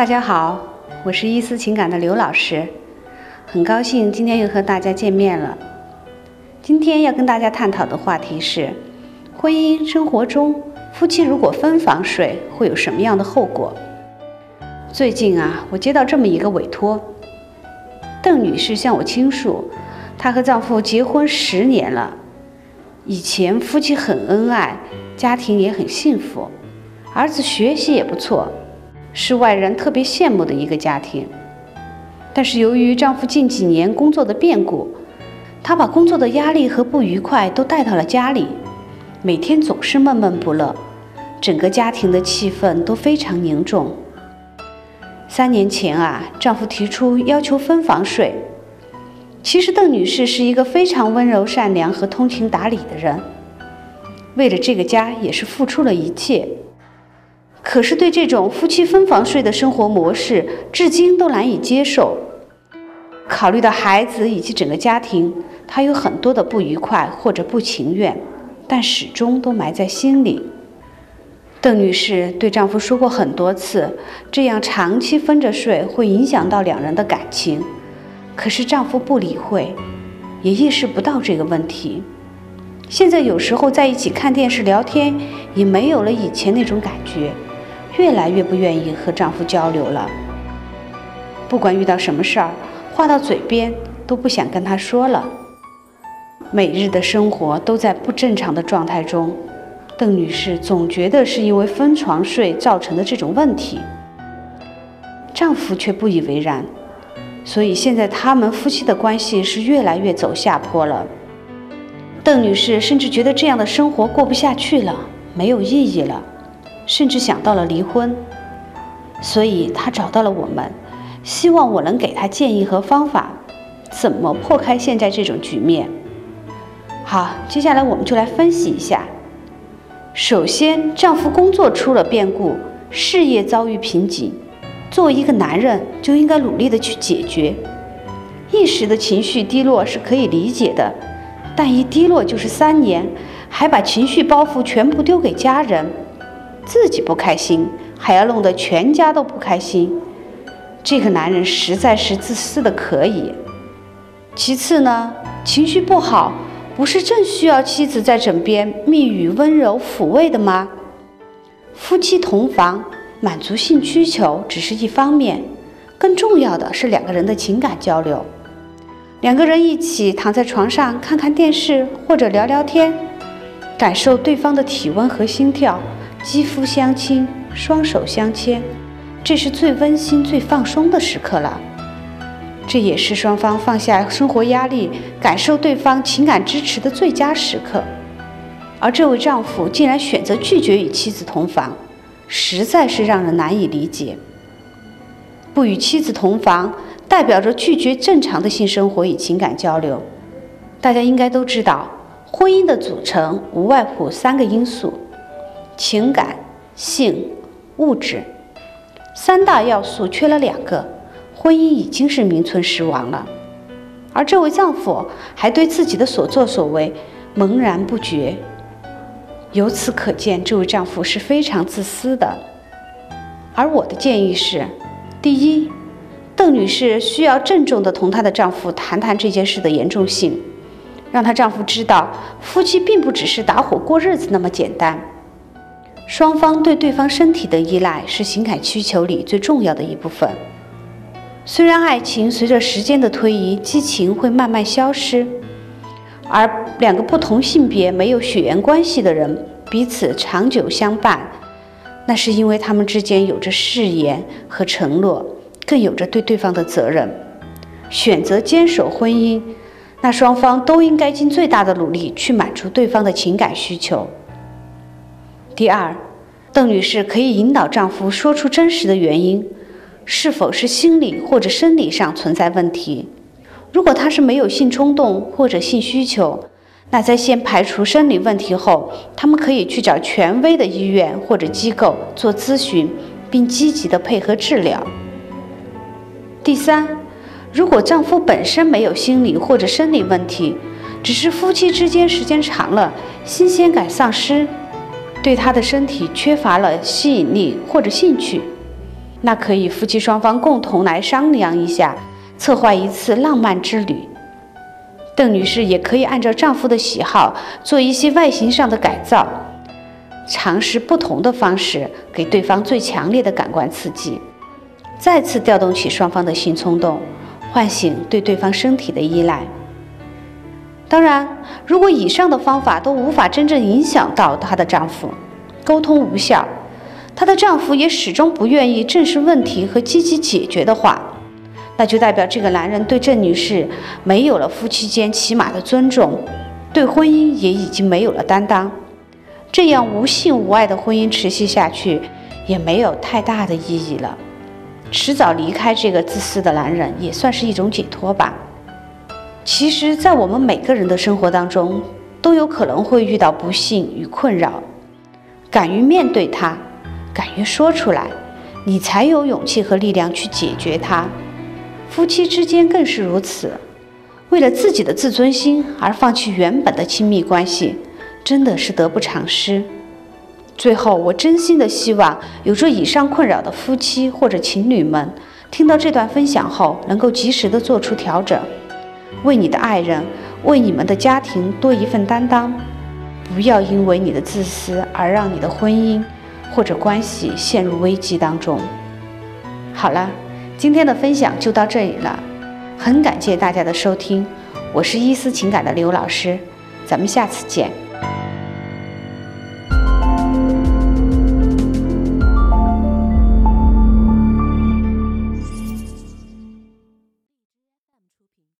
大家好，我是伊思情感的刘老师，很高兴今天又和大家见面了。今天要跟大家探讨的话题是：婚姻生活中，夫妻如果分房睡，会有什么样的后果？最近啊，我接到这么一个委托，邓女士向我倾诉，她和丈夫结婚十年了，以前夫妻很恩爱，家庭也很幸福，儿子学习也不错。是外人特别羡慕的一个家庭，但是由于丈夫近几年工作的变故，她把工作的压力和不愉快都带到了家里，每天总是闷闷不乐，整个家庭的气氛都非常凝重。三年前啊，丈夫提出要求分房睡。其实邓女士是一个非常温柔、善良和通情达理的人，为了这个家也是付出了一切。可是对这种夫妻分房睡的生活模式，至今都难以接受。考虑到孩子以及整个家庭，她有很多的不愉快或者不情愿，但始终都埋在心里。邓女士对丈夫说过很多次，这样长期分着睡会影响到两人的感情。可是丈夫不理会，也意识不到这个问题。现在有时候在一起看电视聊天，也没有了以前那种感觉。越来越不愿意和丈夫交流了。不管遇到什么事儿，话到嘴边都不想跟他说了。每日的生活都在不正常的状态中，邓女士总觉得是因为分床睡造成的这种问题。丈夫却不以为然，所以现在他们夫妻的关系是越来越走下坡了。邓女士甚至觉得这样的生活过不下去了，没有意义了。甚至想到了离婚，所以她找到了我们，希望我能给她建议和方法，怎么破开现在这种局面。好，接下来我们就来分析一下。首先，丈夫工作出了变故，事业遭遇瓶颈，作为一个男人就应该努力的去解决。一时的情绪低落是可以理解的，但一低落就是三年，还把情绪包袱全部丢给家人。自己不开心，还要弄得全家都不开心，这个男人实在是自私的可以。其次呢，情绪不好，不是正需要妻子在枕边蜜语温柔抚慰的吗？夫妻同房，满足性需求只是一方面，更重要的是两个人的情感交流。两个人一起躺在床上看看电视或者聊聊天，感受对方的体温和心跳。肌肤相亲，双手相牵，这是最温馨、最放松的时刻了。这也是双方放下生活压力、感受对方情感支持的最佳时刻。而这位丈夫竟然选择拒绝与妻子同房，实在是让人难以理解。不与妻子同房，代表着拒绝正常的性生活与情感交流。大家应该都知道，婚姻的组成无外乎三个因素。情感、性、物质三大要素缺了两个，婚姻已经是名存实亡了。而这位丈夫还对自己的所作所为茫然不觉，由此可见，这位丈夫是非常自私的。而我的建议是：第一，邓女士需要郑重地同她的丈夫谈谈这件事的严重性，让她丈夫知道，夫妻并不只是搭伙过日子那么简单。双方对对方身体的依赖是情感需求里最重要的一部分。虽然爱情随着时间的推移，激情会慢慢消失，而两个不同性别、没有血缘关系的人彼此长久相伴，那是因为他们之间有着誓言和承诺，更有着对对方的责任。选择坚守婚姻，那双方都应该尽最大的努力去满足对方的情感需求。第二，邓女士可以引导丈夫说出真实的原因，是否是心理或者生理上存在问题？如果他是没有性冲动或者性需求，那在先排除生理问题后，他们可以去找权威的医院或者机构做咨询，并积极的配合治疗。第三，如果丈夫本身没有心理或者生理问题，只是夫妻之间时间长了，新鲜感丧失。对他的身体缺乏了吸引力或者兴趣，那可以夫妻双方共同来商量一下，策划一次浪漫之旅。邓女士也可以按照丈夫的喜好做一些外形上的改造，尝试不同的方式给对方最强烈的感官刺激，再次调动起双方的性冲动，唤醒对对方身体的依赖。当然，如果以上的方法都无法真正影响到她的丈夫，沟通无效，她的丈夫也始终不愿意正视问题和积极解决的话，那就代表这个男人对郑女士没有了夫妻间起码的尊重，对婚姻也已经没有了担当。这样无性无爱的婚姻持续下去，也没有太大的意义了。迟早离开这个自私的男人，也算是一种解脱吧。其实，在我们每个人的生活当中，都有可能会遇到不幸与困扰。敢于面对它，敢于说出来，你才有勇气和力量去解决它。夫妻之间更是如此。为了自己的自尊心而放弃原本的亲密关系，真的是得不偿失。最后，我真心的希望有着以上困扰的夫妻或者情侣们，听到这段分享后，能够及时的做出调整。为你的爱人，为你们的家庭多一份担当，不要因为你的自私而让你的婚姻或者关系陷入危机当中。好了，今天的分享就到这里了，很感谢大家的收听，我是伊思情感的刘老师，咱们下次见。